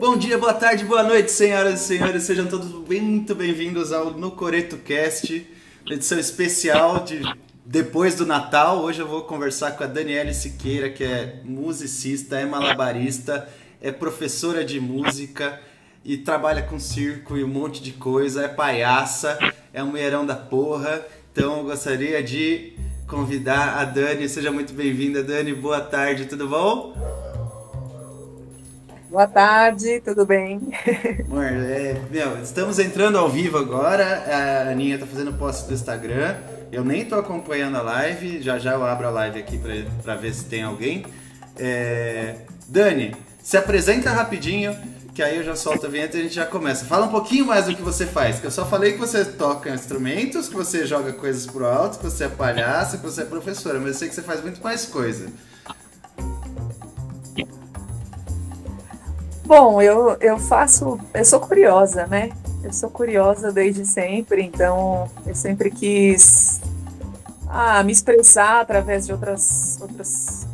Bom dia, boa tarde, boa noite, senhoras e senhores. Sejam todos muito bem-vindos ao No Coreto Cast, edição especial de depois do Natal. Hoje eu vou conversar com a Daniele Siqueira, que é musicista, é malabarista, é professora de música e trabalha com circo e um monte de coisa, é palhaça, é um mulherão da porra. Então eu gostaria de convidar a Dani. Seja muito bem-vinda, Dani. Boa tarde, tudo bom? Boa tarde, tudo bem? Amor, é, meu, estamos entrando ao vivo agora. A Aninha tá fazendo post do Instagram. Eu nem tô acompanhando a live. Já já eu abro a live aqui para ver se tem alguém. É... Dani, se apresenta rapidinho, que aí eu já solto a vinheta e a gente já começa. Fala um pouquinho mais do que você faz, que eu só falei que você toca instrumentos, que você joga coisas pro alto, que você é palhaça, que você é professora, mas eu sei que você faz muito mais coisa. Bom, eu, eu faço. Eu sou curiosa, né? Eu sou curiosa desde sempre, então eu sempre quis ah, me expressar através de outras, outras,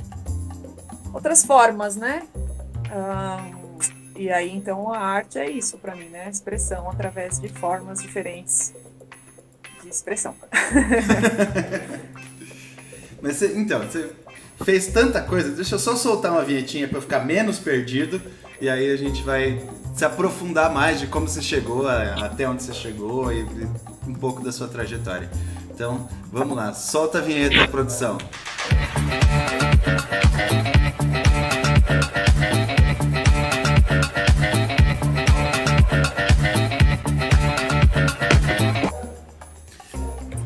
outras formas, né? Ah, e aí, então, a arte é isso para mim, né? Expressão através de formas diferentes de expressão. Mas então, você fez tanta coisa. Deixa eu só soltar uma vinhetinha para eu ficar menos perdido. E aí a gente vai se aprofundar mais de como você chegou, até onde você chegou e um pouco da sua trajetória. Então, vamos lá, solta a vinheta, produção.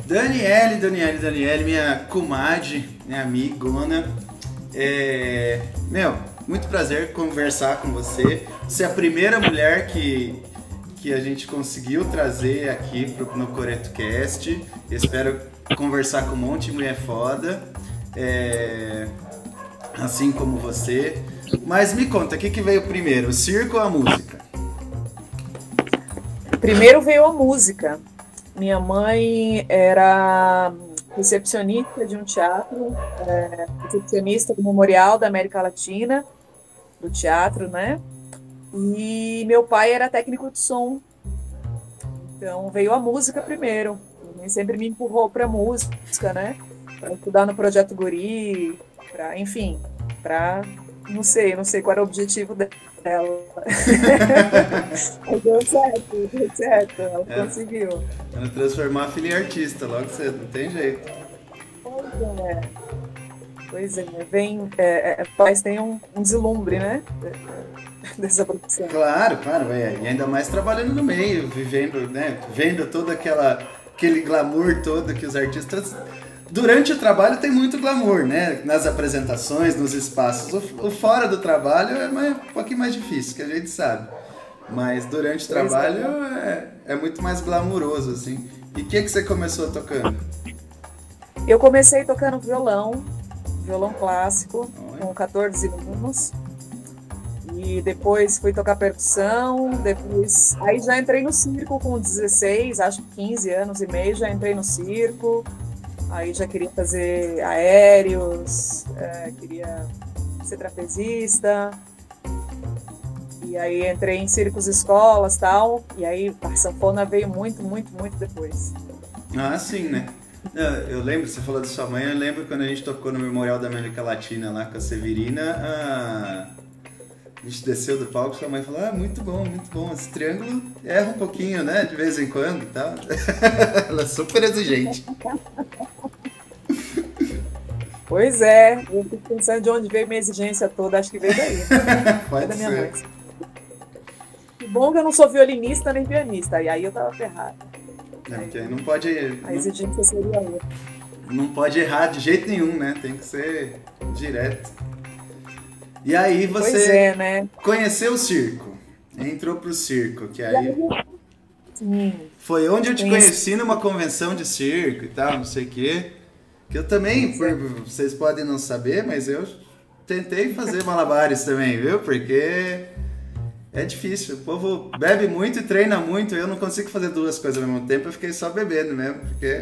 Daniele, Daniele, Daniele, minha comadre, minha amigona. É... Meu, muito prazer conversar com você. Você é a primeira mulher que, que a gente conseguiu trazer aqui pro, no Coreto Cast. Espero conversar com um monte de mulher foda. É, assim como você. Mas me conta, o que, que veio primeiro, o circo ou a música? Primeiro veio a música. Minha mãe era recepcionista de um teatro, é, recepcionista do Memorial da América Latina do teatro, né? E meu pai era técnico de som. Então veio a música primeiro. Ele sempre me empurrou para música, né? Para estudar no projeto Guri, para, enfim, para não sei, não sei qual era o objetivo dela. Deu certo, deu certo, ela é, conseguiu. Ela transformar a filha em artista logo cedo, não tem jeito. Pois é. Pois é, vem, é, é, pais têm um, um deslumbre, né? Dessa produção. Claro, claro, é. E ainda mais trabalhando no meio, vivendo, né? Vendo todo aquela, aquele glamour todo que os artistas. Durante o trabalho tem muito glamour, né? Nas apresentações, nos espaços. O, o fora do trabalho é mais, um pouquinho mais difícil, que a gente sabe. Mas durante o trabalho é, é muito mais glamuroso, assim. E o que, que você começou tocando? Eu comecei tocando violão, violão clássico com 14 anos. E depois fui tocar percussão, depois aí já entrei no circo com 16, acho que 15 anos e meio, já entrei no circo. Aí já queria fazer aéreos, é, queria ser trapezista. E aí entrei em circos escolas tal. E aí a sanfona veio muito, muito, muito depois. Ah, sim, né? Eu lembro, você falou da sua mãe, eu lembro quando a gente tocou no Memorial da América Latina lá com a Severina, a, a gente desceu do palco, sua mãe falou, ah, muito bom, muito bom, esse triângulo erra um pouquinho, né, de vez em quando e tal. Ela é super exigente. Pois é, eu fico pensando de onde veio minha exigência toda, acho que veio daí. Pode da minha ser. mãe. Que bom que eu não sou violinista nem pianista, e aí eu tava ferrada. É, porque não pode. A exigência seria outra. Não pode errar de jeito nenhum, né? Tem que ser direto. E aí você é, né? conheceu o circo, entrou pro circo, que aí. Sim. Foi onde eu te conheci numa convenção de circo e tal, não sei o quê. Que eu também, por, vocês podem não saber, mas eu tentei fazer malabares também, viu? Porque é difícil. O povo bebe muito e treina muito. Eu não consigo fazer duas coisas ao mesmo tempo. Eu fiquei só bebendo mesmo. Porque...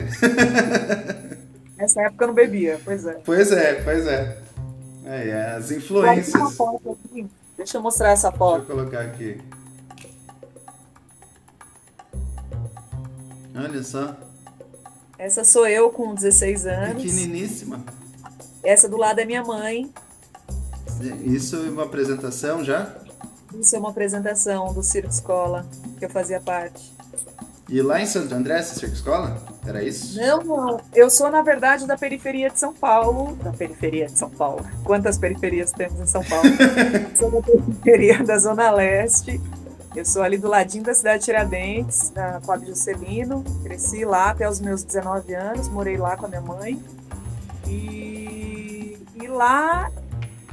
Nessa época eu não bebia, pois é. Pois é, pois é. é, é as influências. Deixa eu mostrar essa foto. Deixa eu colocar aqui. Olha só. Essa sou eu com 16 anos. Pequeniníssima. Essa do lado é minha mãe. Isso é uma apresentação já? Isso é uma apresentação do Circo Escola, que eu fazia parte. E lá em Santo André, essa Circo Escola? Era isso? Não, não. Eu sou, na verdade, da periferia de São Paulo. Da periferia de São Paulo. Quantas periferias temos em São Paulo? sou da periferia da Zona Leste. Eu sou ali do ladinho da cidade de Tiradentes, na Cláudio Juscelino. Cresci lá até os meus 19 anos, morei lá com a minha mãe. E, e lá,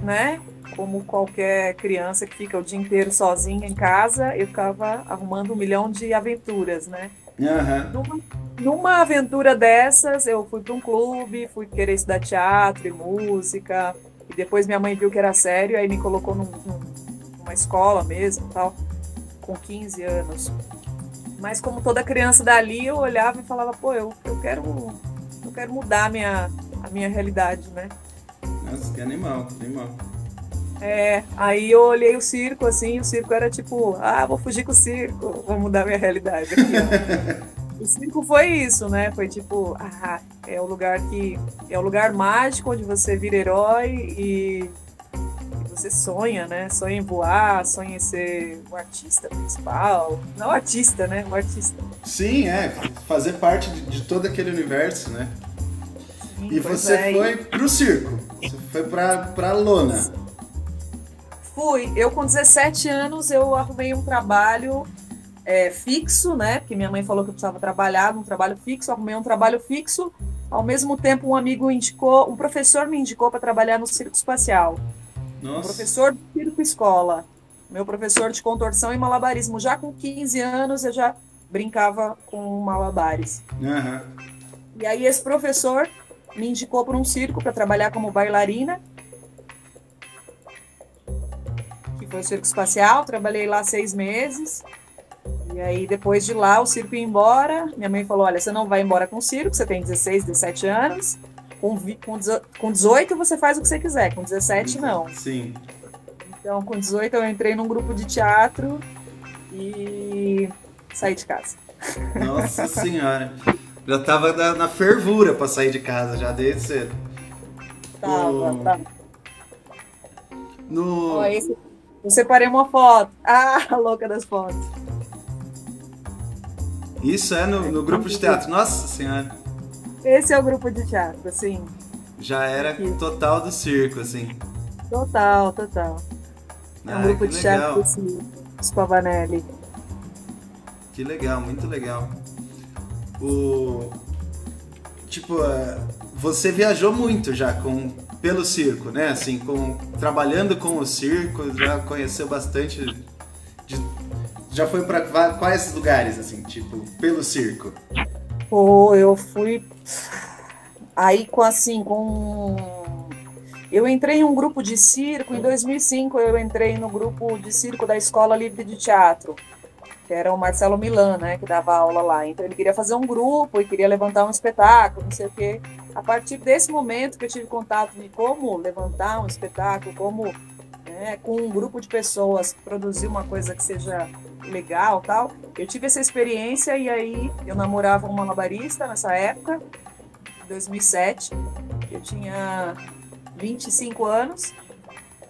né, como qualquer criança que fica o dia inteiro sozinha em casa, eu ficava arrumando um milhão de aventuras, né? Uhum. Numa, numa aventura dessas, eu fui para um clube, fui querer estudar teatro e música, e depois minha mãe viu que era sério, aí me colocou num, num, numa escola mesmo, tal com 15 anos. Mas como toda criança dali, eu olhava e falava, pô, eu, eu quero eu quero mudar a minha, a minha realidade, né? Nossa, que animal, que animal. É, aí eu olhei o circo, assim, o circo era tipo, ah, vou fugir com o circo, vou mudar minha realidade aqui, O circo foi isso, né? Foi tipo, ah, é o lugar que. É o lugar mágico onde você vira herói e você sonha, né? Sonha em voar, sonha em ser o artista principal. Não artista, né? O artista. Sim, é. Fazer parte de, de todo aquele universo, né? Sim, e você é. foi pro circo. Você foi pra, pra lona. Fui. Eu, com 17 anos, eu arrumei um trabalho é, fixo, né? Porque minha mãe falou que eu precisava trabalhar num trabalho fixo. arrumei um trabalho fixo. Ao mesmo tempo, um amigo indicou, um professor me indicou para trabalhar no circo espacial. Nossa. Professor de circo escola. Meu professor de contorção e malabarismo. Já com 15 anos eu já brincava com malabares. Uhum. E aí esse professor me indicou para um circo para trabalhar como bailarina. Foi o circo espacial. Trabalhei lá seis meses. E aí, depois de lá, o circo ia embora. Minha mãe falou: Olha, você não vai embora com o circo, você tem 16, 17 anos. Com, com, com 18 você faz o que você quiser, com 17 não. Sim. Então, com 18 eu entrei num grupo de teatro e saí de casa. Nossa senhora. Já tava na, na fervura para sair de casa, já desde cedo. Tava, o... tava. No... Ó, esse... Eu separei uma foto. Ah, louca das fotos. Isso é no, no grupo de teatro. Nossa senhora. Esse é o grupo de teatro, assim. Já era Aqui. total do circo, assim. Total, total. Ah, é um grupo de legal. teatro assim, Spavanelli. Que legal, muito legal. O tipo, é, você viajou muito já com pelo circo, né? Assim, com trabalhando com o circo, já conheceu bastante de, já foi para quais lugares assim, tipo, pelo circo? Pô, eu fui aí com assim, com eu entrei em um grupo de circo em 2005, eu entrei no grupo de circo da Escola Livre de Teatro, que era o Marcelo Milan, né, que dava aula lá. Então ele queria fazer um grupo e queria levantar um espetáculo, não sei o quê. A partir desse momento que eu tive contato de como levantar um espetáculo, como né, com um grupo de pessoas produzir uma coisa que seja legal tal. Eu tive essa experiência e aí eu namorava uma malabarista nessa época, 2007. Eu tinha 25 anos.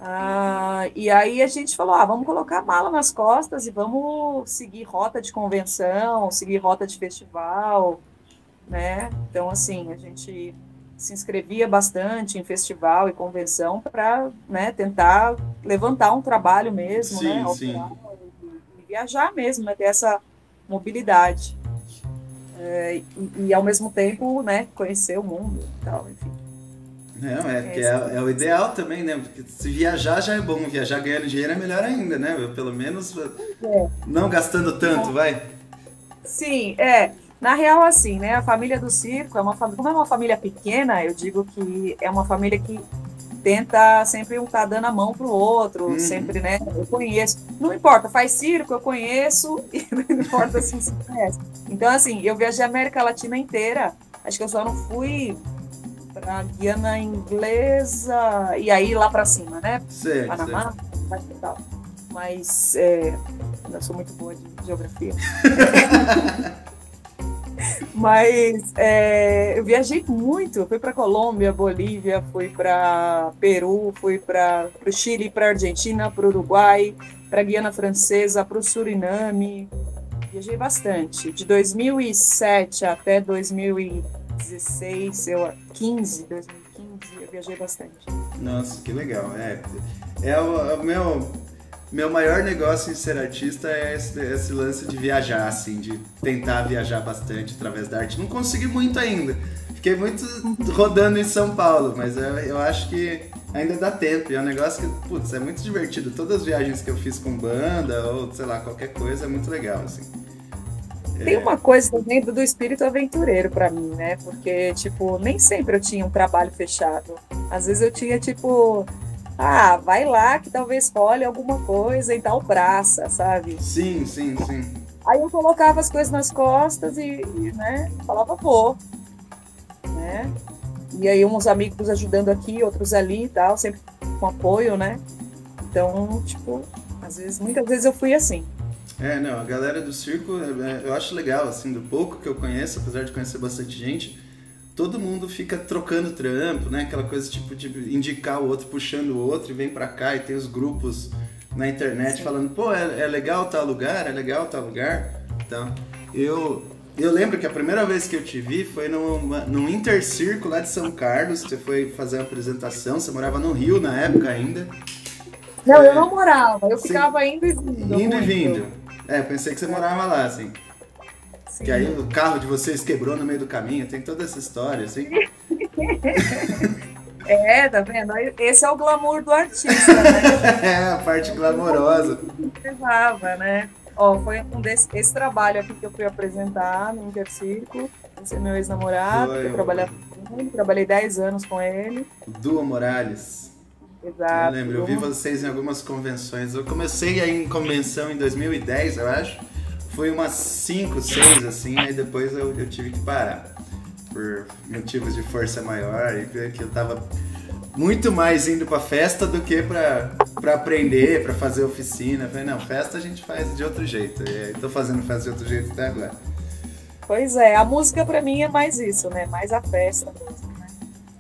Ah, e aí a gente falou, ah, vamos colocar a mala nas costas e vamos seguir rota de convenção, seguir rota de festival, né? Então, assim, a gente se inscrevia bastante em festival e convenção para né, tentar levantar um trabalho mesmo, sim, né? Sim. E viajar mesmo, né, ter essa mobilidade. É, e, e, ao mesmo tempo, né, conhecer o mundo e tal, enfim. Não, é, é, é, é, o ideal também, né? Porque se viajar já é bom, viajar ganhando dinheiro é melhor ainda, né? Pelo menos é. não gastando tanto, vai. Sim, é. Na real, assim, né? A família do circo é uma família. Como é uma família pequena, eu digo que é uma família que tenta sempre um tá dando a mão pro outro, uhum. sempre, né? Eu conheço. Não importa, faz circo, eu conheço, e não importa se você conhece. Então, assim, eu viajei a América Latina inteira. Acho que eu só não fui pra Guiana Inglesa e aí lá para cima, né? Certo, Panamá. Certo. Mas é, eu sou muito boa de geografia. Mas é, eu viajei muito, fui para Colômbia, Bolívia, fui para Peru, fui para o Chile, para Argentina, para Uruguai, para Guiana Francesa, para o Suriname. Viajei bastante. De 2007 até 2016, eu 15, 2015, eu viajei bastante. Nossa, que legal. É, é o, é o meu meu maior negócio em ser artista é esse, esse, lance de viajar, assim, de tentar viajar bastante através da arte. Não consegui muito ainda. Fiquei muito rodando em São Paulo, mas eu, eu acho que ainda dá tempo. E é um negócio que, putz, é muito divertido. Todas as viagens que eu fiz com banda ou, sei lá, qualquer coisa é muito legal, assim. Tem uma coisa também do espírito aventureiro para mim, né? Porque, tipo, nem sempre eu tinha um trabalho fechado. Às vezes eu tinha, tipo, ah, vai lá que talvez role alguma coisa em tal praça, sabe? Sim, sim, sim. Aí eu colocava as coisas nas costas e, e né, falava, vou. Né? E aí uns amigos ajudando aqui, outros ali e tal, sempre com apoio, né? Então, tipo, às vezes, muitas vezes eu fui assim. É, não, a galera do circo, é, é, eu acho legal, assim, do pouco que eu conheço, apesar de conhecer bastante gente, todo mundo fica trocando trampo, né? Aquela coisa tipo de indicar o outro puxando o outro e vem pra cá e tem os grupos na internet falando, pô, é, é legal tal lugar, é legal tal lugar. Então, eu, eu lembro que a primeira vez que eu te vi foi numa, num Intercirco lá de São Carlos, você foi fazer uma apresentação, você morava no Rio na época ainda. Não, é, eu não morava, eu ficava indo e vindo. Indo e vindo. É, pensei que você morava lá, assim. Sim. Que aí o carro de vocês quebrou no meio do caminho, tem toda essa história, assim. é, tá vendo? Esse é o glamour do artista, né? é, a parte glamourosa. Levava, né? Ó, foi um desse, esse trabalho aqui que eu fui apresentar no Intercirco. Esse é meu ex-namorado, eu trabalhei trabalhei 10 anos com ele. Dua Morales. Exato. Eu lembro, eu vi vocês em algumas convenções. Eu comecei aí em convenção em 2010, eu acho foi umas 5, 6 assim, aí depois eu, eu tive que parar. Por motivos de força maior, que eu tava muito mais indo pra festa do que pra, pra aprender, pra fazer oficina. Falei, não, festa a gente faz de outro jeito. E tô fazendo festa de outro jeito até agora. Pois é, a música pra mim é mais isso, né? Mais a festa mesmo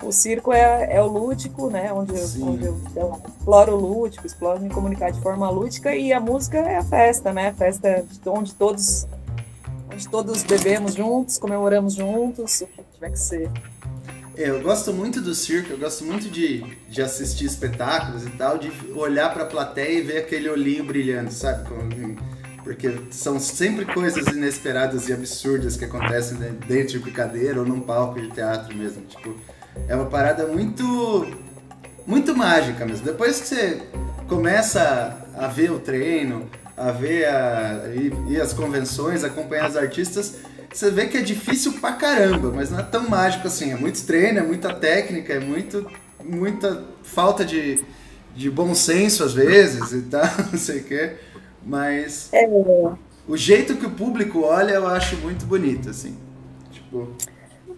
o circo é, é o lúdico, né? Onde eu, onde eu, eu, exploro o lúdico, exploro me comunicar de forma lúdica e a música é a festa, né? A festa onde todos, onde todos bebemos juntos, comemoramos juntos, o que tiver que ser. É, eu gosto muito do circo, eu gosto muito de, de assistir espetáculos e tal, de olhar para a plateia e ver aquele olhinho brilhando, sabe? Porque são sempre coisas inesperadas e absurdas que acontecem dentro de brincadeira ou num palco de teatro mesmo. Tipo, é uma parada muito muito mágica mesmo. Depois que você começa a ver o treino, a ver a, e, e as convenções, acompanhar os artistas, você vê que é difícil pra caramba, mas não é tão mágico assim. É muito treino, é muita técnica, é muito, muita falta de, de bom senso às vezes e tal, não sei o quê. Mas é. o jeito que o público olha eu acho muito bonito, assim. Tipo.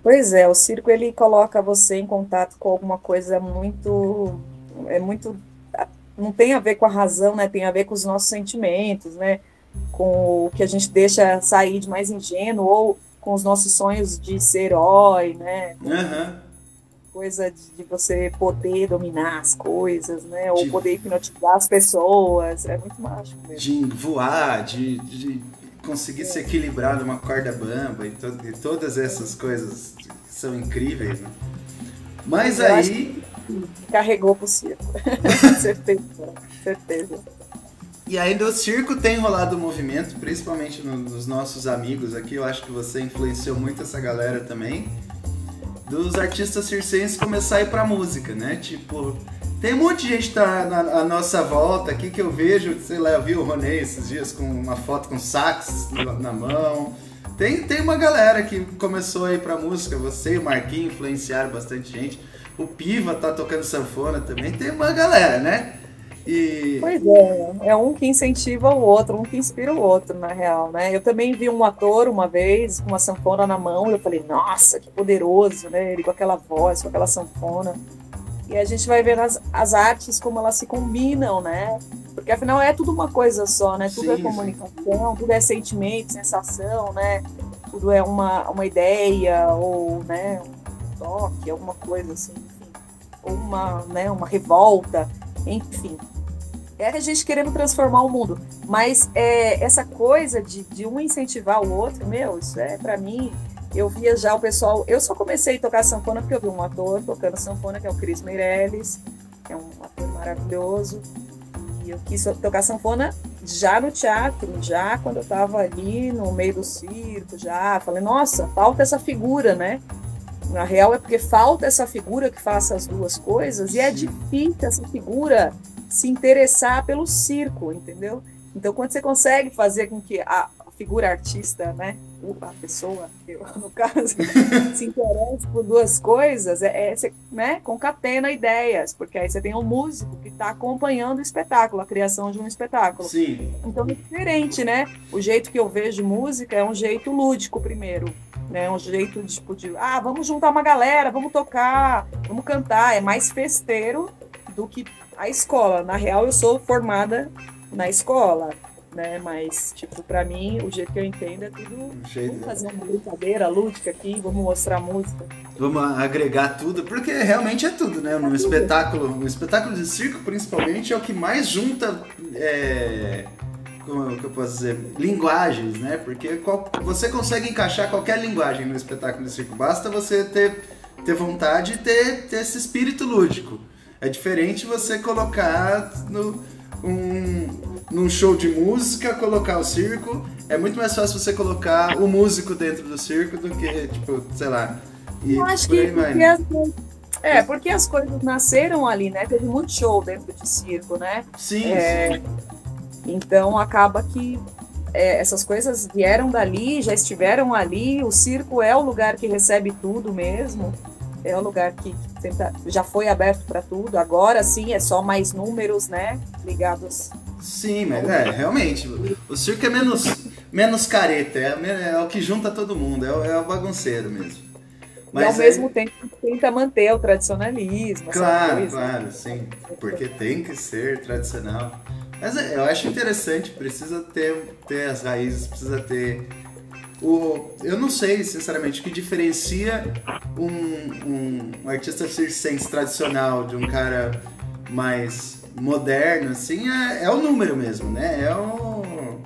Pois é, o circo ele coloca você em contato com alguma coisa muito é muito não tem a ver com a razão, né? Tem a ver com os nossos sentimentos, né? Com o que a gente deixa sair de mais ingênuo ou com os nossos sonhos de ser herói, né? Uhum. Coisa de, de, você poder dominar as coisas, né? Ou de... poder hipnotizar as pessoas. É muito mágico mesmo. De voar, de, de conseguir se equilibrar numa corda bamba e, to e todas essas coisas são incríveis, né? Mas Eu aí. Carregou pro circo. certeza, certeza. E aí do circo tem rolado movimento, principalmente nos nossos amigos aqui, eu acho que você influenciou muito essa galera também, dos artistas circenses começar a ir pra música, né? Tipo, tem um monte de gente tá na, nossa volta aqui que eu vejo, sei lá, eu vi o Ronei esses dias com uma foto com sax na mão. Tem, tem uma galera que começou a ir pra música, você e o Marquinhos influenciaram bastante gente. O Piva tá tocando sanfona também, tem uma galera, né? E... Pois é, é um que incentiva o outro, um que inspira o outro, na real, né? Eu também vi um ator uma vez com uma sanfona na mão e eu falei, nossa, que poderoso, né? Ele com aquela voz, com aquela sanfona. E a gente vai ver as, as artes como elas se combinam, né? Porque afinal é tudo uma coisa só, né? Tudo é sim, é comunicação, sim. tudo é sentimento, sensação, né? Tudo é uma, uma ideia ou, né, um toque, alguma coisa assim, enfim. Ou uma, né, uma revolta, enfim. É a gente querendo transformar o mundo. Mas é, essa coisa de, de um incentivar o outro, meu, isso é para mim eu via já o pessoal. Eu só comecei a tocar sanfona porque eu vi um ator tocando sanfona, que é o Cris Meirelles, que é um ator maravilhoso. E eu quis tocar sanfona já no teatro, já quando eu estava ali no meio do circo, já. Falei, nossa, falta essa figura, né? Na real é porque falta essa figura que faça as duas coisas e é difícil essa figura se interessar pelo circo, entendeu? Então, quando você consegue fazer com que a, figura artista, né? A pessoa, eu, no caso, se interessa por duas coisas, é, é você, né? concatena ideias, porque aí você tem um músico que está acompanhando o espetáculo, a criação de um espetáculo. Sim. Então é diferente, né? O jeito que eu vejo música é um jeito lúdico primeiro. Né, um jeito tipo de, ah, vamos juntar uma galera, vamos tocar, vamos cantar, é mais festeiro do que a escola. Na real, eu sou formada na escola né? Mas, tipo, para mim, o jeito que eu entendo é tudo. Vamos fazer uma brincadeira lúdica aqui, vamos mostrar música. Vamos agregar tudo, porque realmente é tudo, né? No é espetáculo, no espetáculo de circo, principalmente, é o que mais junta. É... Como é eu posso dizer? Linguagens, né? Porque qual... você consegue encaixar qualquer linguagem no espetáculo de circo, basta você ter, ter vontade e ter, ter esse espírito lúdico. É diferente você colocar no, um, num show de música, colocar o circo, é muito mais fácil você colocar o músico dentro do circo do que, tipo, sei lá. E Eu acho que porque as, é, porque as coisas nasceram ali, né? Teve muito show dentro de circo, né? Sim, é, sim. Então acaba que é, essas coisas vieram dali, já estiveram ali, o circo é o lugar que recebe tudo mesmo é um lugar que já foi aberto para tudo. Agora sim é só mais números, né? Ligados. Sim, mas é, realmente. O circo é menos, menos careta, é, é o que junta todo mundo, é o, é o bagunceiro mesmo. Mas e ao mesmo tempo tenta manter o tradicionalismo. Claro, claro, sim. Porque tem que ser tradicional. Mas é, eu acho interessante, precisa ter, ter as raízes, precisa ter o, eu não sei, sinceramente, o que diferencia um, um, um artista circense tradicional de um cara mais moderno, assim, é, é o número mesmo, né? É o.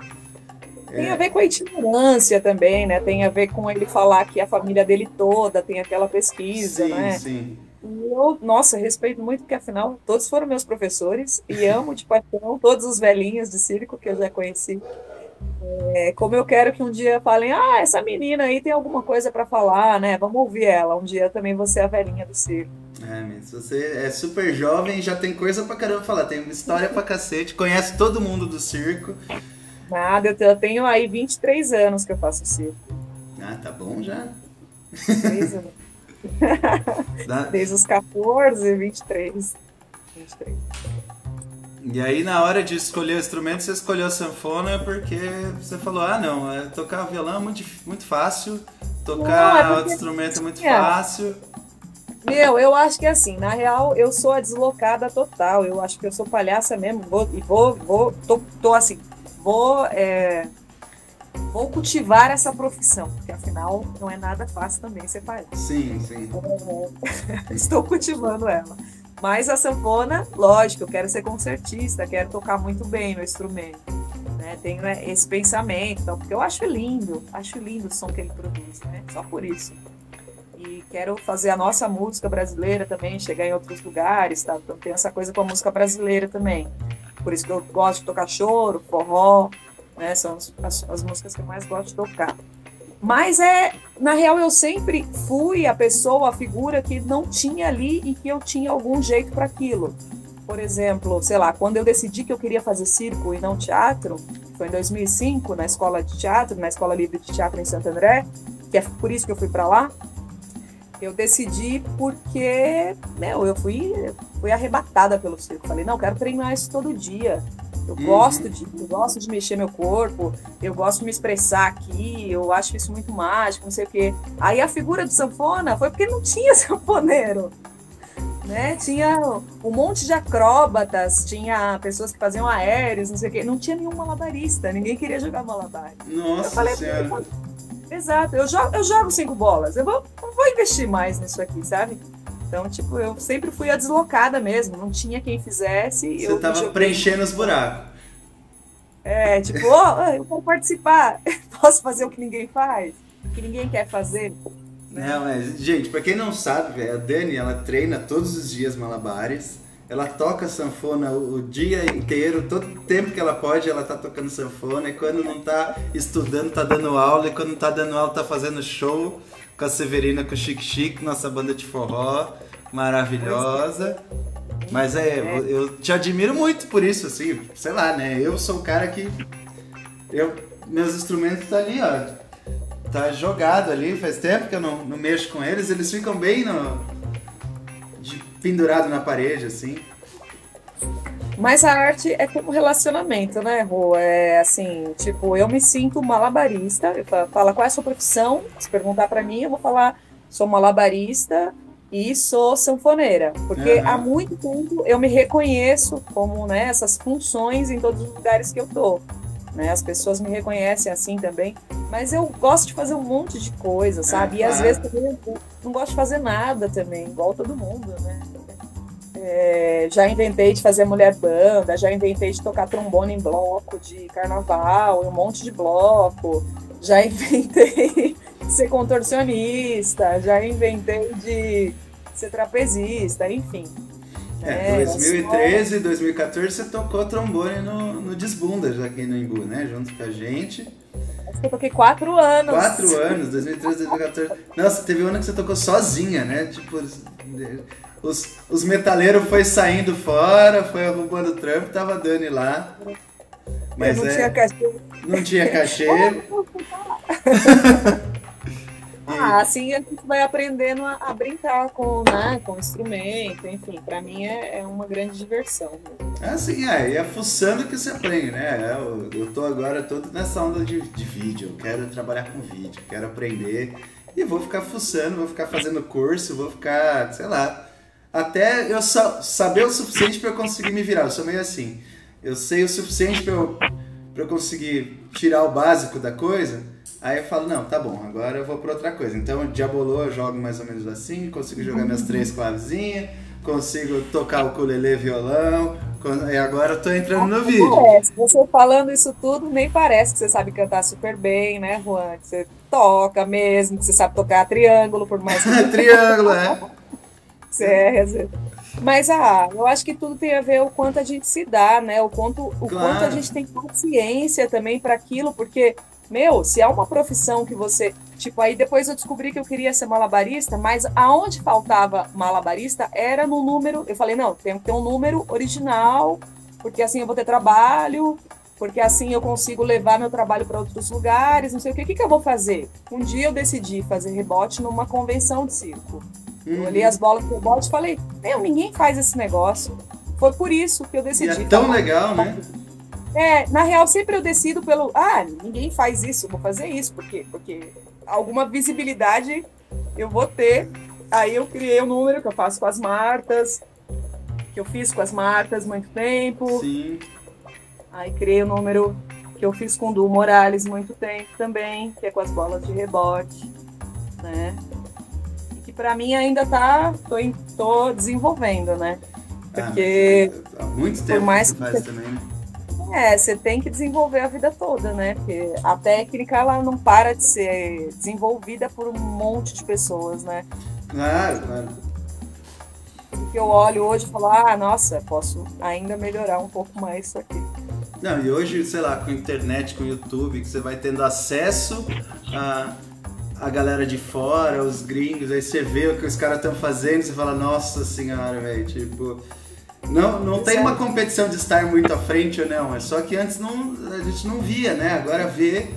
É... Tem a ver com a itinerância também, né? Tem a ver com ele falar que a família dele toda tem aquela pesquisa, sim, né? Sim, E eu, nossa, respeito muito, porque afinal todos foram meus professores e amo de paixão todos os velhinhos de circo que eu já conheci. É, como eu quero que um dia falem, ah, essa menina aí tem alguma coisa para falar, né? Vamos ouvir ela. Um dia também você é a velhinha do circo. É, se você é super jovem, já tem coisa pra caramba falar, tem uma história pra cacete, conhece todo mundo do circo. Nada, eu tenho aí 23 anos que eu faço circo. Ah, tá bom já. 23 anos. Desde os 14, 23. 23. E aí, na hora de escolher o instrumento, você escolheu a sanfona porque você falou: ah, não, é, tocar violão é muito, muito fácil, tocar não, é outro instrumento é muito fácil. Meu, eu acho que assim, na real, eu sou a deslocada total. Eu acho que eu sou palhaça mesmo. Vou, e vou, vou, tô, tô assim, vou, é, vou cultivar essa profissão, porque afinal não é nada fácil também ser palhaço. Sim, sim. É, estou cultivando ela. Mas a sanfona, lógico, eu quero ser concertista, quero tocar muito bem no instrumento. Né? Tenho né, esse pensamento, então, porque eu acho lindo, acho lindo o som que ele produz, né? Só por isso. E quero fazer a nossa música brasileira também, chegar em outros lugares, tá? Então tem essa coisa com a música brasileira também. Por isso que eu gosto de tocar choro, forró, né? São as, as músicas que eu mais gosto de tocar. Mas é, na real, eu sempre fui a pessoa, a figura que não tinha ali e que eu tinha algum jeito para aquilo. Por exemplo, sei lá, quando eu decidi que eu queria fazer circo e não teatro, foi em 2005, na escola de teatro, na Escola Livre de Teatro em Santo André, que é por isso que eu fui para lá. Eu decidi porque, meu, eu fui, fui arrebatada pelo circo. Falei, não, quero treinar isso todo dia. Eu uhum. gosto de, eu gosto de mexer meu corpo, eu gosto de me expressar aqui, eu acho isso muito mágico, não sei o quê. Aí a figura do sanfona foi porque não tinha sanfoneiro. né? Tinha um monte de acróbatas, tinha pessoas que faziam aéreos, não sei o quê. Não tinha nenhum malabarista, ninguém queria jogar malabar. Nossa eu falei, senhora. Exato, eu jogo, eu jogo cinco bolas, eu vou, vou investir mais nisso aqui, sabe? Então, tipo, eu sempre fui a deslocada mesmo, não tinha quem fizesse. Você eu tava joguei... preenchendo os buracos. É, tipo, oh, eu vou participar, posso fazer o que ninguém faz, o que ninguém quer fazer. Né? mas, gente, pra quem não sabe, a Dani, ela treina todos os dias malabares. Ela toca sanfona o dia inteiro, todo tempo que ela pode, ela tá tocando sanfona. E quando não tá estudando, tá dando aula. E quando não tá dando aula, tá fazendo show com a Severina, com o Chique Chique, nossa banda de forró maravilhosa. Mas é, eu te admiro muito por isso, assim, sei lá, né? Eu sou o cara que. Eu, meus instrumentos tá ali, ó tá jogado ali, faz tempo que eu não, não mexo com eles, eles ficam bem no, de, pendurado na parede, assim. Mas a arte é como relacionamento, né, Rô? É assim, tipo, eu me sinto malabarista. Eu falo, qual é a sua profissão? Se perguntar para mim, eu vou falar, sou malabarista e sou sanfoneira. Porque uhum. há muito tempo eu me reconheço como né, essas funções em todos os lugares que eu tô né? As pessoas me reconhecem assim também, mas eu gosto de fazer um monte de coisa, sabe? E às vezes também não gosto de fazer nada também, igual todo mundo, né? É, já inventei de fazer mulher banda, já inventei de tocar trombone em bloco de carnaval, um monte de bloco, já inventei de ser contorcionista, já inventei de ser trapezista, enfim. É, 2013 e 2014 você tocou trombone no, no Desbundas aqui no Imbu, né? Junto com a gente. Eu toquei quatro anos. Quatro anos, 2013, 2014. Nossa, teve um ano que você tocou sozinha, né? Tipo, os, os metaleiros foi saindo fora, foi arrumando o trampo, tava Dani lá. Mas não é, tinha cachê. Não tinha cachê. Ah, assim a gente vai aprendendo a, a brincar com, né, com o instrumento, enfim, para mim é, é, uma grande diversão. Assim, é, e é fuçando que você aprende, né? Eu, é, eu tô agora todo nessa onda de, de vídeo, eu quero trabalhar com vídeo, quero aprender e vou ficar fuçando, vou ficar fazendo curso, vou ficar, sei lá, até eu saber o suficiente para eu conseguir me virar. Eu sou meio assim, eu sei o suficiente para eu, pra eu conseguir tirar o básico da coisa Aí eu falo, não, tá bom, agora eu vou para outra coisa. Então, Diabolô eu jogo mais ou menos assim, consigo jogar minhas três clavezinhas, consigo tocar o ukulele, violão, e agora eu tô entrando no vídeo. Parece. Você falando isso tudo, nem parece que você sabe cantar super bem, né, Juan? Que você toca mesmo, que você sabe tocar triângulo, por mais que... triângulo, é. É, mas ah, eu acho que tudo tem a ver o quanto a gente se dá, né? O quanto, o claro. quanto a gente tem paciência também para aquilo, porque meu, se é uma profissão que você. Tipo, aí depois eu descobri que eu queria ser malabarista, mas aonde faltava malabarista era no número. Eu falei, não, tem que ter um número original, porque assim eu vou ter trabalho, porque assim eu consigo levar meu trabalho para outros lugares, não sei o que. O que, que eu vou fazer? Um dia eu decidi fazer rebote numa convenção de circo. Uhum. Eu olhei as bolas do rebote e falei, meu, ninguém faz esse negócio. Foi por isso que eu decidi. E é tão legal, né? É, na real, sempre eu decido pelo. Ah, ninguém faz isso, vou fazer isso. Por quê? Porque alguma visibilidade eu vou ter. Aí eu criei um número que eu faço com as marcas, que eu fiz com as marcas muito tempo. Sim. Aí criei o um número que eu fiz com o Du Morales muito tempo também, que é com as bolas de rebote, né? Que para mim ainda tá, tô, tô desenvolvendo, né? Porque ah, há muito tempo por mais que faz também. Né? É, você tem que desenvolver a vida toda, né? Porque a técnica ela não para de ser desenvolvida por um monte de pessoas, né? Claro, claro. Porque eu olho hoje e falo, ah, nossa, posso ainda melhorar um pouco mais isso aqui. Não, e hoje, sei lá, com internet, com o YouTube, que você vai tendo acesso a, a galera de fora, os gringos, aí você vê o que os caras estão fazendo, e você fala, nossa senhora, velho, tipo não, não tem uma competição de estar muito à frente ou não, é só que antes não, a gente não via, né? Agora vê,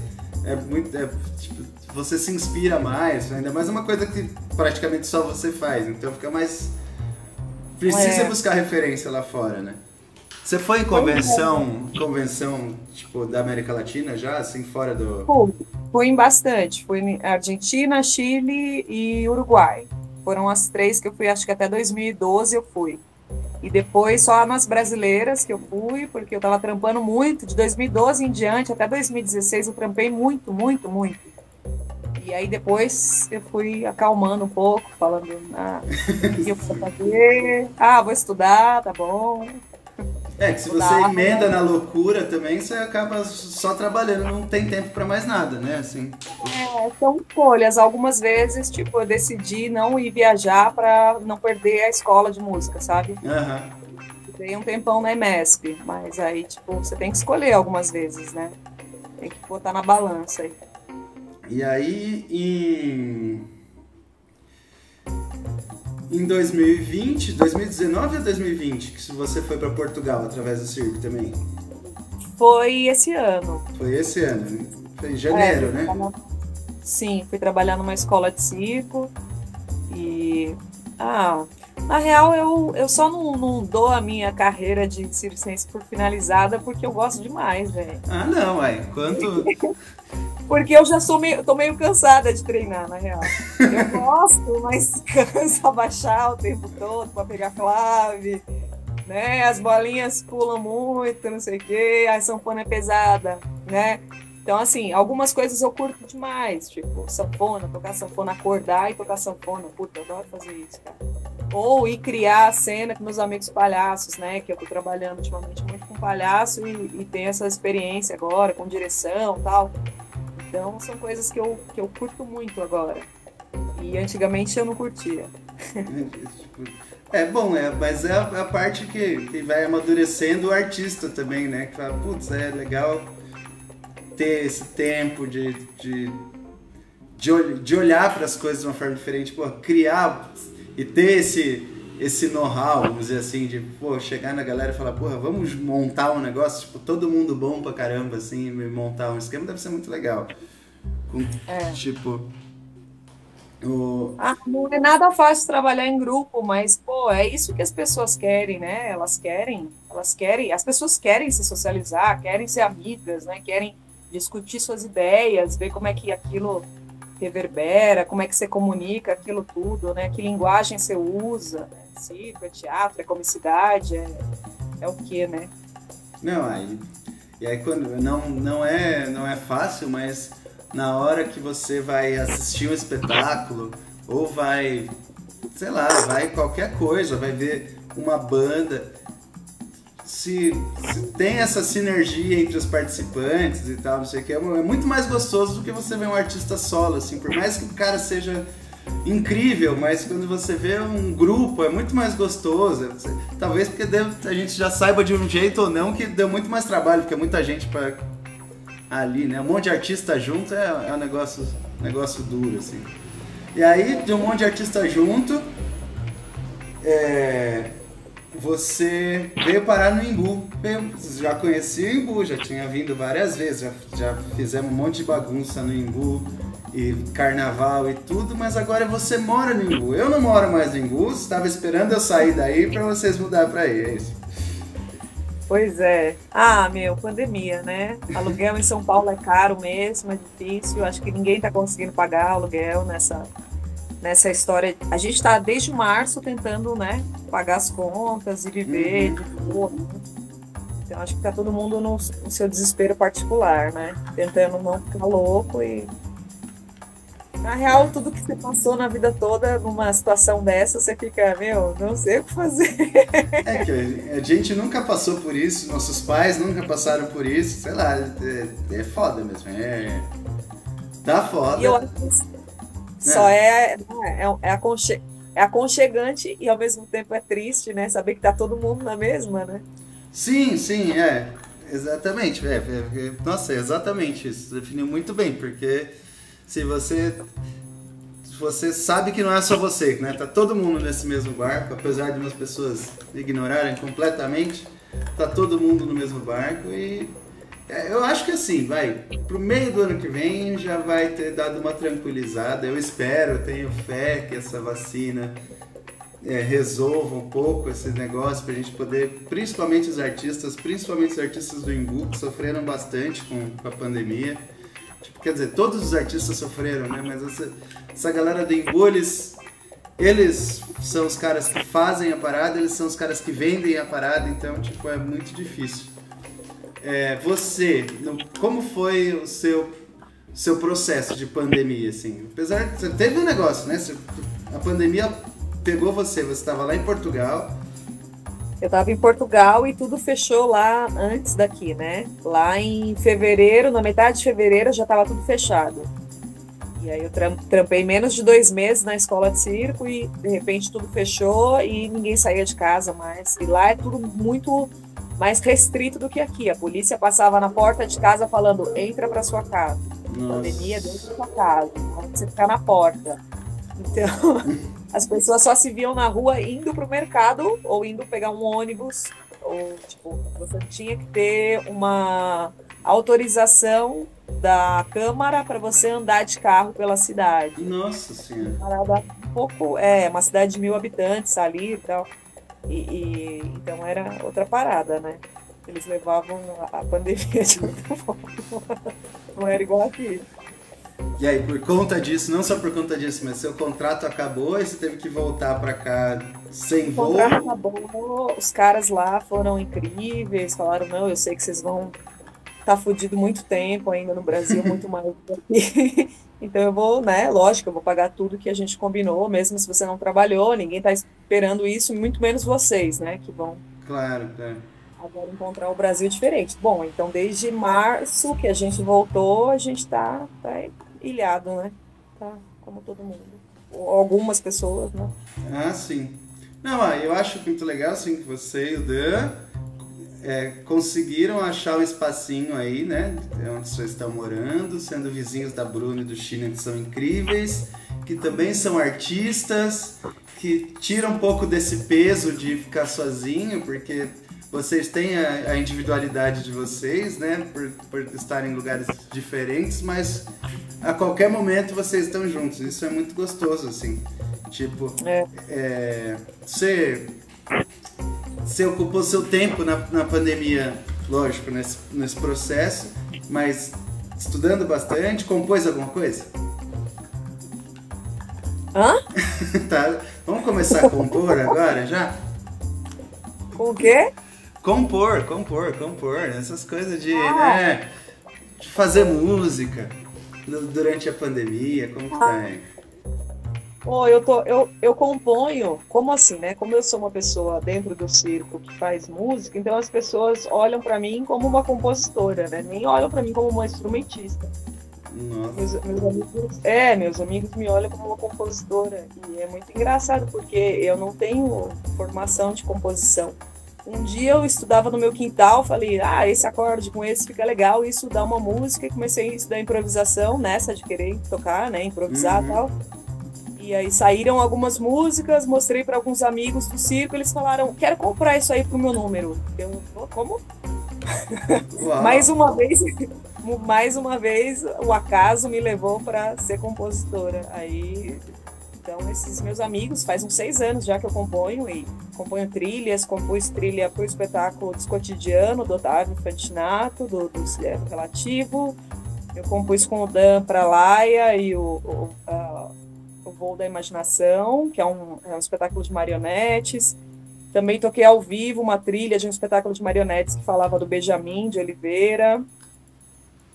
é muito. É, tipo, você se inspira mais, ainda mais uma coisa que praticamente só você faz, então fica mais. Precisa é. buscar referência lá fora, né? Você foi em convenção, convenção tipo da América Latina já, assim, fora do. Fui, fui em bastante. Fui em Argentina, Chile e Uruguai. Foram as três que eu fui, acho que até 2012 eu fui. E depois só nas brasileiras que eu fui, porque eu estava trampando muito, de 2012 em diante até 2016 eu trampei muito, muito, muito. E aí depois eu fui acalmando um pouco, falando, ah, o que eu vou fazer? Ah, vou estudar, tá bom. É, que se você emenda na loucura também, você acaba só trabalhando, não tem tempo para mais nada, né? Assim. É, são escolhas. Algumas vezes, tipo, eu decidi não ir viajar para não perder a escola de música, sabe? Aham. Dei um tempão na EMESP, mas aí, tipo, você tem que escolher algumas vezes, né? Tem que botar na balança aí. E aí, em em 2020, 2019 ou 2020 que você foi para Portugal através do circo também? Foi esse ano. Foi esse ano, foi em janeiro, é, né? Sim, fui trabalhar numa escola de circo e ah, na real eu, eu só não, não dou a minha carreira de circense por finalizada porque eu gosto demais, velho. Ah, não, uai. Quanto Porque eu já sou meio, tô meio cansada de treinar, na real. Eu gosto, mas cansa baixar o tempo todo para pegar clave, né? As bolinhas pulam muito, não sei o quê, a sanfona é pesada, né? Então, assim, algumas coisas eu curto demais, tipo sanfona, tocar sanfona, acordar e tocar sanfona. Puta, eu adoro fazer isso, cara. Ou ir criar a cena com meus amigos palhaços, né? Que eu tô trabalhando ultimamente muito com palhaço e, e tenho essa experiência agora com direção tal. Então são coisas que eu, que eu curto muito agora. E antigamente eu não curtia. É bom, é, mas é a, a, parte que, que vai amadurecendo o artista também, né? Que fala, putz, é legal ter esse tempo de, de, de, de olhar para as coisas de uma forma diferente, pô, criar e ter esse, esse know-how, vamos dizer assim, de pô, chegar na galera e falar, porra, vamos montar um negócio, tipo, todo mundo bom pra caramba, assim, montar um esquema, deve ser muito legal. Com, é. Tipo. O... Ah, não é nada fácil trabalhar em grupo, mas, pô, é isso que as pessoas querem, né? Elas querem, elas querem, as pessoas querem se socializar, querem ser amigas, né? Querem discutir suas ideias, ver como é que aquilo reverbera, como é que você comunica aquilo tudo, né? Que linguagem você usa, né? circo, é teatro, é comicidade, é, é o que, né? Não, aí. E aí quando. Não, não, é, não é fácil, mas na hora que você vai assistir um espetáculo, ou vai. sei lá, vai qualquer coisa, vai ver uma banda. Se, se, tem essa sinergia entre os participantes e tal, não sei o que, é, muito mais gostoso do que você ver um artista solo, assim, por mais que o cara seja incrível, mas quando você vê um grupo é muito mais gostoso. Talvez porque a gente já saiba de um jeito ou não que deu muito mais trabalho, porque é muita gente para ali, né? Um monte de artista junto é, é um negócio, negócio duro, assim. E aí, de um monte de artista junto, é, você veio parar no Imbu. Já conhecia o Imbu, já tinha vindo várias vezes, já, já fizemos um monte de bagunça no Imbu e carnaval e tudo, mas agora você mora no Imbu. Eu não moro mais no Imbu, estava esperando eu sair daí para vocês mudar para aí, é isso. Pois é. Ah, meu, pandemia, né? Aluguel em São Paulo é caro mesmo, é difícil. Acho que ninguém está conseguindo pagar aluguel nessa, nessa história. A gente está desde março tentando, né, pagar as contas e viver uhum. de. Então acho que está todo mundo no, no seu desespero particular, né? Tentando não ficar louco e na real, tudo que você passou na vida toda, numa situação dessa, você fica, meu, não sei o que fazer. É que a gente nunca passou por isso, nossos pais nunca passaram por isso, sei lá, é, é foda mesmo. É. Dá foda. E eu acho que só é, é, é, aconche, é aconchegante e ao mesmo tempo é triste, né? Saber que tá todo mundo na mesma, né? Sim, sim, é. Exatamente. É, é, nossa, é exatamente isso. Definiu muito bem, porque se você você sabe que não é só você, né? Tá todo mundo nesse mesmo barco, apesar de umas pessoas ignorarem completamente, tá todo mundo no mesmo barco e é, eu acho que assim, vai, pro meio do ano que vem já vai ter dado uma tranquilizada. Eu espero, eu tenho fé que essa vacina é, resolva um pouco esse negócio pra gente poder, principalmente os artistas, principalmente os artistas do Imbu, que sofreram bastante com, com a pandemia Quer dizer, todos os artistas sofreram, né? Mas essa, essa galera do Embu, eles, eles são os caras que fazem a parada, eles são os caras que vendem a parada, então, tipo, é muito difícil. É, você, como foi o seu, seu processo de pandemia, assim? Apesar de você teve um negócio, né? A pandemia pegou você, você estava lá em Portugal. Eu estava em Portugal e tudo fechou lá antes daqui, né? Lá em fevereiro, na metade de fevereiro, já estava tudo fechado. E aí eu trampei menos de dois meses na escola de circo e de repente tudo fechou e ninguém saía de casa mais. E lá é tudo muito mais restrito do que aqui. A polícia passava na porta de casa falando: entra para sua casa. Nossa. Pandemia dentro da sua casa, você ficar na porta. Então, as pessoas só se viam na rua indo para o mercado ou indo pegar um ônibus. Ou, tipo, você tinha que ter uma autorização da Câmara para você andar de carro pela cidade. Nossa Senhora. Parada um pouco, é, uma cidade de mil habitantes ali e tal. E, e, então era outra parada, né? Eles levavam a pandemia de outra forma. Não era igual aqui. E aí, por conta disso, não só por conta disso, mas seu contrato acabou e você teve que voltar para cá sem voo? O contrato acabou, os caras lá foram incríveis, falaram, não, eu sei que vocês vão tá fudido muito tempo ainda no Brasil, muito mais do que aqui. Então eu vou, né, lógico, eu vou pagar tudo que a gente combinou, mesmo se você não trabalhou, ninguém tá esperando isso, muito menos vocês, né, que vão Claro, claro. Agora encontrar o Brasil diferente. Bom, então desde março que a gente voltou, a gente tá, tá ilhado, né? Tá como todo mundo. Algumas pessoas, né? Ah, sim. Não, eu acho muito legal, assim, que você e o Dan é, conseguiram achar um espacinho aí, né? É onde vocês estão morando, sendo vizinhos da Bruna e do China, que são incríveis, que também são artistas, que tiram um pouco desse peso de ficar sozinho, porque vocês têm a, a individualidade de vocês, né? Por, por estarem em lugares diferentes, mas a qualquer momento vocês estão juntos. Isso é muito gostoso, assim. Tipo, é. É, você você ocupou seu tempo na, na pandemia, lógico, nesse, nesse processo, mas estudando bastante, compôs alguma coisa? Hã? tá. Vamos começar a compor agora já? Com o quê? Compor, compor, compor. Essas coisas de, ah. né, de fazer música durante a pandemia, como que tá aí? Oh, eu, tô, eu, eu componho, como assim, né? Como eu sou uma pessoa dentro do circo que faz música, então as pessoas olham para mim como uma compositora, né? Nem olham para mim como uma instrumentista. Meus, meus, amigos, é, meus amigos me olham como uma compositora. E é muito engraçado, porque eu não tenho formação de composição. Um dia eu estudava no meu quintal, falei, ah, esse acorde com esse fica legal, isso dá uma música, e comecei a estudar improvisação, nessa de querer tocar, né, improvisar e uhum. tal. E aí saíram algumas músicas, mostrei para alguns amigos do circo, eles falaram: "Quero comprar isso aí pro meu número". Eu, como? mais uma vez, mais uma vez o acaso me levou para ser compositora. Aí então, esses meus amigos, faz uns seis anos já que eu componho e componho trilhas, compus trilha para o espetáculo Descotidiano do Otávio Fantinato, do, do Relativo. Eu compus com o Dan para Laia e o, o o Voo da Imaginação, que é um, é um espetáculo de marionetes. Também toquei ao vivo uma trilha de um espetáculo de marionetes que falava do Benjamin de Oliveira.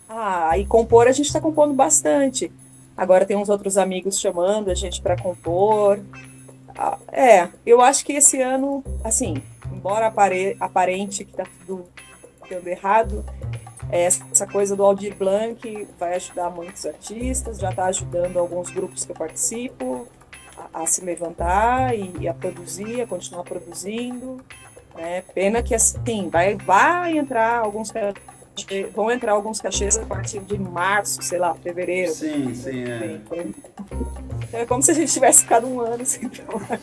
Ah, e compor a gente está compondo bastante. Agora tem uns outros amigos chamando a gente para compor. Ah, é, eu acho que esse ano, assim, embora apare aparente que está tudo dando errado, essa coisa do Aldir Blanc vai ajudar muitos artistas, já está ajudando alguns grupos que eu participo a, a se levantar e, e, a produzir, a continuar produzindo. Né? Pena que assim, vai, vai entrar alguns vão entrar alguns cachês a partir de março, sei lá, fevereiro. Sim, sim, é. Então, é como se a gente tivesse ficado um ano sem trabalhar.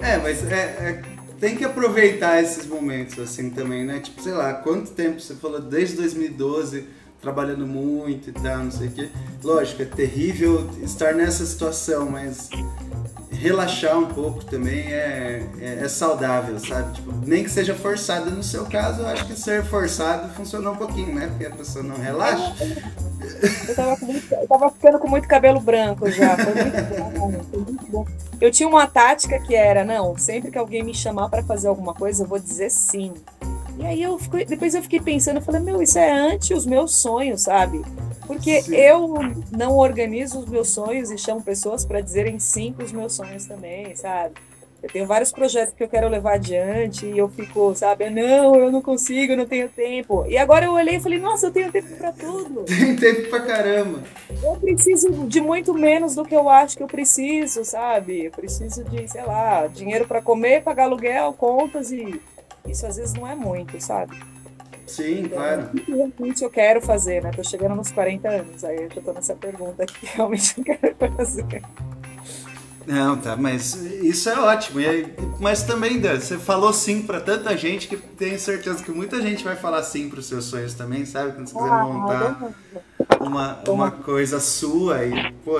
É, mas é, é tem que aproveitar esses momentos assim também, né? Tipo, sei lá, quanto tempo você falou desde 2012 trabalhando muito e tal, não sei o quê. Lógico, é terrível estar nessa situação, mas relaxar um pouco também é, é, é, saudável, sabe? Tipo, nem que seja forçado. No seu caso, eu acho que ser forçado funcionou um pouquinho, né? Porque a pessoa não relaxa. Eu tava, eu tava ficando com muito cabelo branco já. Foi muito Eu tinha uma tática que era, não, sempre que alguém me chamar para fazer alguma coisa, eu vou dizer sim. E aí eu fico, depois eu fiquei pensando, eu falei, meu, isso é antes os meus sonhos, sabe? Porque sim. eu não organizo os meus sonhos e chamo pessoas para dizerem sim para os meus sonhos também, sabe? Eu tenho vários projetos que eu quero levar adiante e eu fico, sabe, não, eu não consigo, eu não tenho tempo. E agora eu olhei e falei, nossa, eu tenho tempo para tudo. Tem tempo pra caramba. Eu preciso de muito menos do que eu acho que eu preciso, sabe? Eu preciso de, sei lá, dinheiro para comer, pagar aluguel, contas e isso às vezes não é muito, sabe? Sim, então, claro. O que realmente eu quero fazer, né? Tô chegando nos 40 anos, aí eu já tô nessa pergunta que realmente eu quero fazer. Não, tá, mas isso é ótimo. E, mas também, Dan, você falou sim para tanta gente que tenho certeza que muita gente vai falar sim para os seus sonhos também, sabe? Quando você quiser ah, montar uma, uma coisa sua e, pô,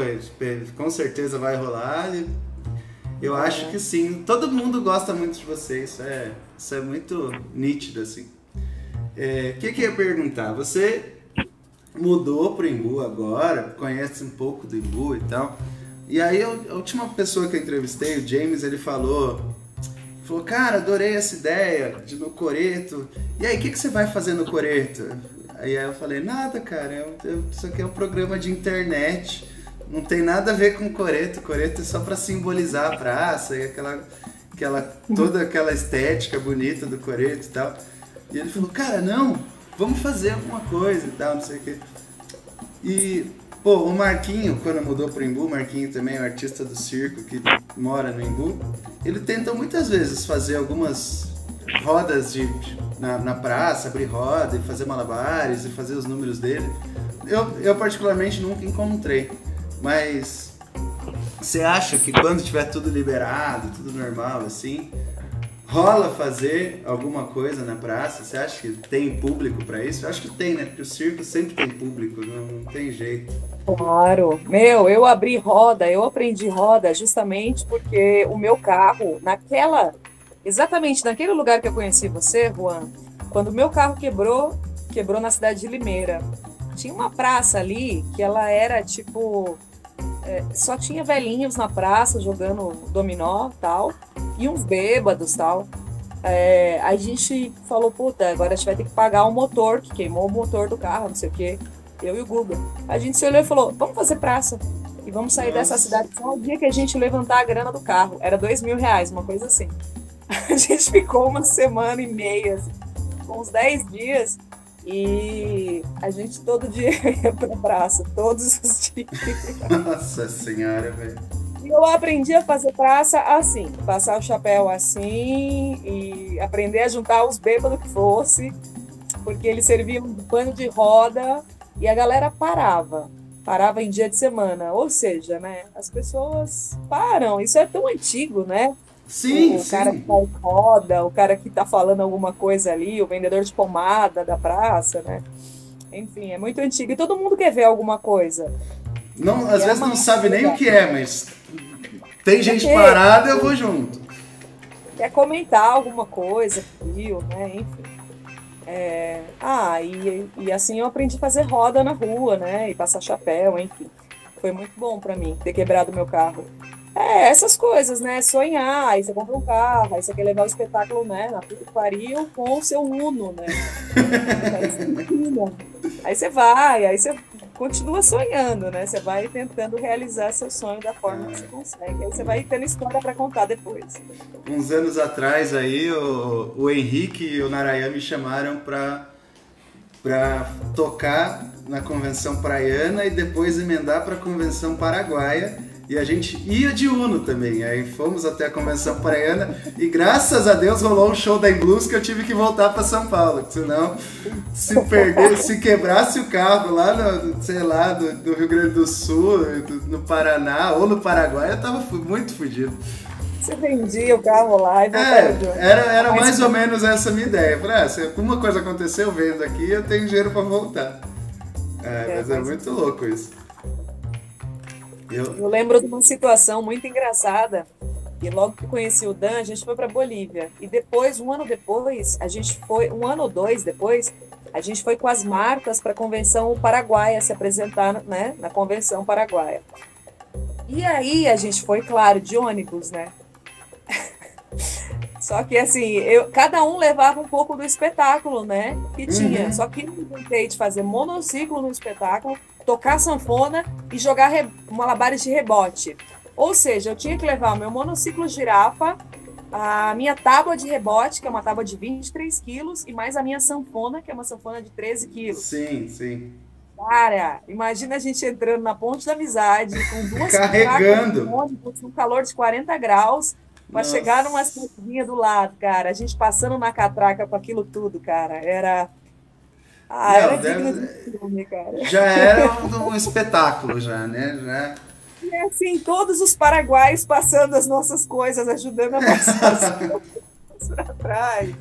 com certeza vai rolar. Eu acho que sim. Todo mundo gosta muito de você, isso é, isso é muito nítido, assim. O é, que, que eu ia perguntar? Você mudou pro Imbu agora, conhece um pouco do Imbu e tal. E aí a última pessoa que eu entrevistei, o James, ele falou, falou, cara, adorei essa ideia de no coreto. E aí, o que, que você vai fazer no coreto? Aí eu falei, nada, cara, eu, eu, isso aqui é um programa de internet, não tem nada a ver com coreto. Coreto é só para simbolizar a praça e aquela, aquela, toda aquela estética bonita do coreto e tal. E ele falou, cara, não, vamos fazer alguma coisa e tal, não sei o quê. E Pô, o Marquinho, quando mudou pro Embu, o Marquinho também é um artista do circo que mora no Embu, ele tenta muitas vezes fazer algumas rodas de, na, na praça, abrir roda e fazer malabares e fazer os números dele. Eu, eu particularmente nunca encontrei, mas você acha que quando tiver tudo liberado, tudo normal assim, rola fazer alguma coisa na praça? Você acha que tem público para isso? Eu acho que tem, né? Porque o circo sempre tem público, não, não, tem jeito. Claro. Meu, eu abri roda, eu aprendi roda justamente porque o meu carro, naquela. Exatamente naquele lugar que eu conheci você, Juan, quando o meu carro quebrou, quebrou na cidade de Limeira. Tinha uma praça ali que ela era tipo é, só tinha velhinhos na praça jogando dominó tal, e uns bêbados tal. É, a gente falou, puta, agora a gente vai ter que pagar o motor, que queimou o motor do carro, não sei o quê. Eu e o Guga. A gente se olhou e falou, vamos fazer praça. E vamos sair Nossa. dessa cidade só o dia que a gente levantar a grana do carro. Era dois mil reais, uma coisa assim. A gente ficou uma semana e meia, assim, uns dez dias, e a gente todo dia ia pra praça, todos os dias. Nossa senhora, velho. Eu aprendi a fazer praça assim, passar o chapéu assim e aprender a juntar os bêbados que fosse, porque eles serviam de pano de roda e a galera parava. Parava em dia de semana. Ou seja, né? As pessoas param. Isso é tão antigo, né? Sim, o sim. cara que faz roda, o cara que tá falando alguma coisa ali, o vendedor de pomada da praça, né? Enfim, é muito antigo e todo mundo quer ver alguma coisa. Não, às é vezes não sabe nem o que é, mas tem gente quer, parada, eu vou junto. Quer comentar alguma coisa, viu, né? Enfim. É... Ah, e, e assim eu aprendi a fazer roda na rua, né? E passar chapéu, enfim. Foi muito bom para mim ter quebrado meu carro. É, essas coisas, né? Sonhar, aí você compra um carro, aí você quer levar o espetáculo, né? Na puta que pariu com o seu Uno, né? aí você vai, aí você continua sonhando, né? Você vai tentando realizar seu sonho da forma que você consegue. Aí você vai tendo história para contar depois. Uns anos atrás aí, o, o Henrique e o Narayan me chamaram para para tocar na convenção praiana e depois emendar para a convenção paraguaia e a gente ia de Uno também. Aí fomos até a convenção praiana e graças a Deus rolou um show da Blues que eu tive que voltar para São Paulo. Senão, se perder, se quebrasse o carro lá no, sei lá, do, do Rio Grande do Sul, do, no Paraná ou no Paraguai, eu tava muito fodido. Você vendia o carro lá e é, era, era mais ou menos essa minha ideia. Falei, ah, se alguma coisa aconteceu eu vendo aqui, eu tenho dinheiro para voltar. É, é, mas é muito louco isso. Eu... eu lembro de uma situação muito engraçada. E logo que conheci o Dan, a gente foi para Bolívia. E depois, um ano depois, a gente foi, um ano ou dois depois, a gente foi com as marcas para a convenção paraguaia se apresentar, né, na convenção paraguaia. E aí a gente foi, claro, de ônibus, né? Só que assim, eu, cada um levava um pouco do espetáculo, né? Que tinha. Uhum. Só que eu inventei de fazer monociclo no espetáculo, tocar sanfona e jogar re, malabares de rebote. Ou seja, eu tinha que levar o meu monociclo girafa, a minha tábua de rebote, que é uma tábua de 23 quilos, e mais a minha sanfona, que é uma sanfona de 13 quilos. Sim, sim. Cara, imagina a gente entrando na ponte da amizade com duas carregando com um calor de 40 graus para chegar numa cidadezinha do lado, cara. A gente passando na catraca com aquilo tudo, cara. Era ah, Não, era deve... de filme, cara. Já era um, um espetáculo já, né? Já e assim, todos os paraguaios passando as nossas coisas, ajudando a passar as coisas para trás.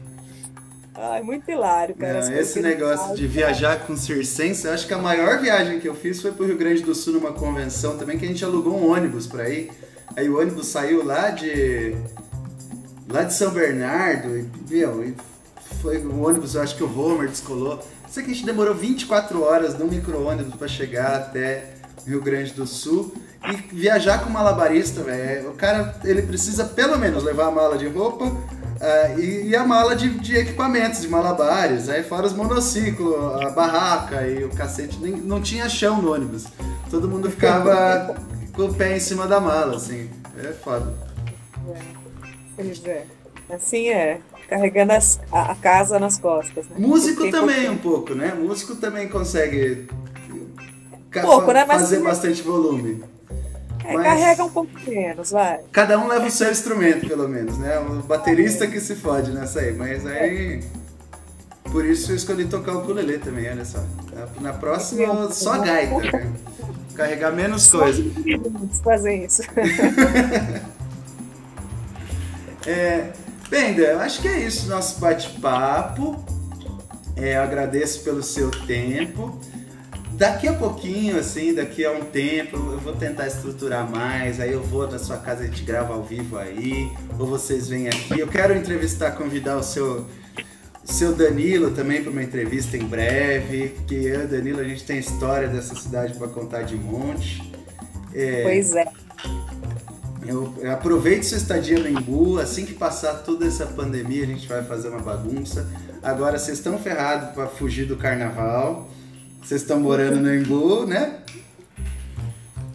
Ai, muito hilário, cara. Não, esse negócio de viajar com circense, eu acho que a maior viagem que eu fiz foi pro Rio Grande do Sul numa convenção também, que a gente alugou um ônibus para ir. Aí o ônibus saiu lá de. lá de São Bernardo, e, meu, e foi o ônibus, eu acho que o Homer descolou. Sei que a gente demorou 24 horas no micro-ônibus para chegar até Rio Grande do Sul. E viajar com malabarista, velho, o cara ele precisa pelo menos levar a mala de roupa uh, e, e, a mala de, de, equipamentos, de malabares. Aí fora os monociclos, a barraca e o cacete. Nem, não tinha chão no ônibus. Todo mundo ficava com o pé em cima da mala, assim. É foda. É, é. Assim é. Carregando as, a, a, casa nas costas. Né? Músico também um pouco, né? Músico também consegue pouco, né? Mas fazer bastante volume. É, Mas... Carrega um pouco menos, vai. Cada um leva o seu instrumento, pelo menos, né? O baterista que se fode nessa aí, mas aí. Por isso eu escolhi tocar o ukulele também, olha só. Na próxima, só gaita, né? Carregar menos coisa. Fazer isso. é, Benda, eu acho que é isso, nosso bate-papo. É, agradeço pelo seu tempo daqui a pouquinho, assim, daqui a um tempo, eu vou tentar estruturar mais, aí eu vou na sua casa, a gente grava ao vivo aí, ou vocês vêm aqui. Eu quero entrevistar, convidar o seu, seu Danilo também para uma entrevista em breve, que eu e Danilo, a gente tem história dessa cidade para contar de monte. É, pois é. Eu, eu aproveite sua estadia no Embu, assim que passar toda essa pandemia, a gente vai fazer uma bagunça. Agora vocês estão ferrados para fugir do carnaval. Vocês estão morando no Embu, né?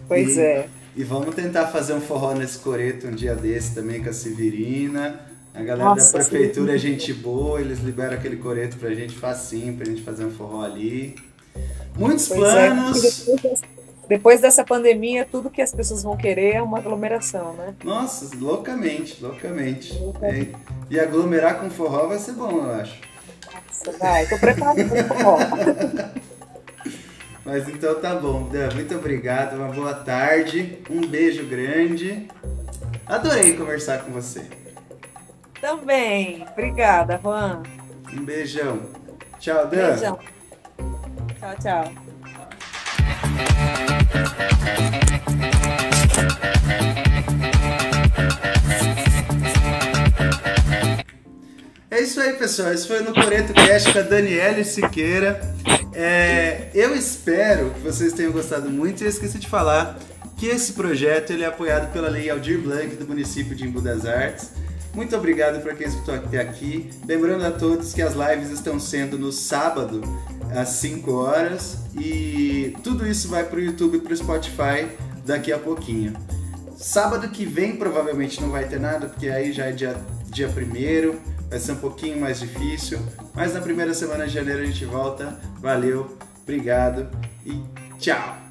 Pois e, é. E vamos tentar fazer um forró nesse coreto um dia desse também com a Severina. A galera Nossa, da prefeitura sim. é gente boa, eles liberam aquele coreto pra gente facinho, pra gente fazer um forró ali. Muitos pois é, planos. É. Depois dessa pandemia, tudo que as pessoas vão querer é uma aglomeração, né? Nossa, loucamente, loucamente. E, e aglomerar com forró vai ser bom, eu acho. Nossa, vai, tô preparado pro forró. Mas então tá bom, Dan, muito obrigado, uma boa tarde, um beijo grande. Adorei conversar com você. Também, obrigada, Juan. Um beijão. Tchau, Dan. Beijão. Tchau, tchau. É isso aí, pessoal. Esse foi no Coreto Cast com a Daniele Siqueira. É, eu espero que vocês tenham gostado muito e eu esqueci de falar que esse projeto ele é apoiado pela Lei Aldir Blanc do município de Embu das Artes. Muito obrigado para quem escutou até aqui. Lembrando a todos que as lives estão sendo no sábado às 5 horas e tudo isso vai para o YouTube e para o Spotify daqui a pouquinho. Sábado que vem provavelmente não vai ter nada, porque aí já é dia, dia primeiro vai ser um pouquinho mais difícil, mas na primeira semana de janeiro a gente volta. Valeu, obrigado e tchau!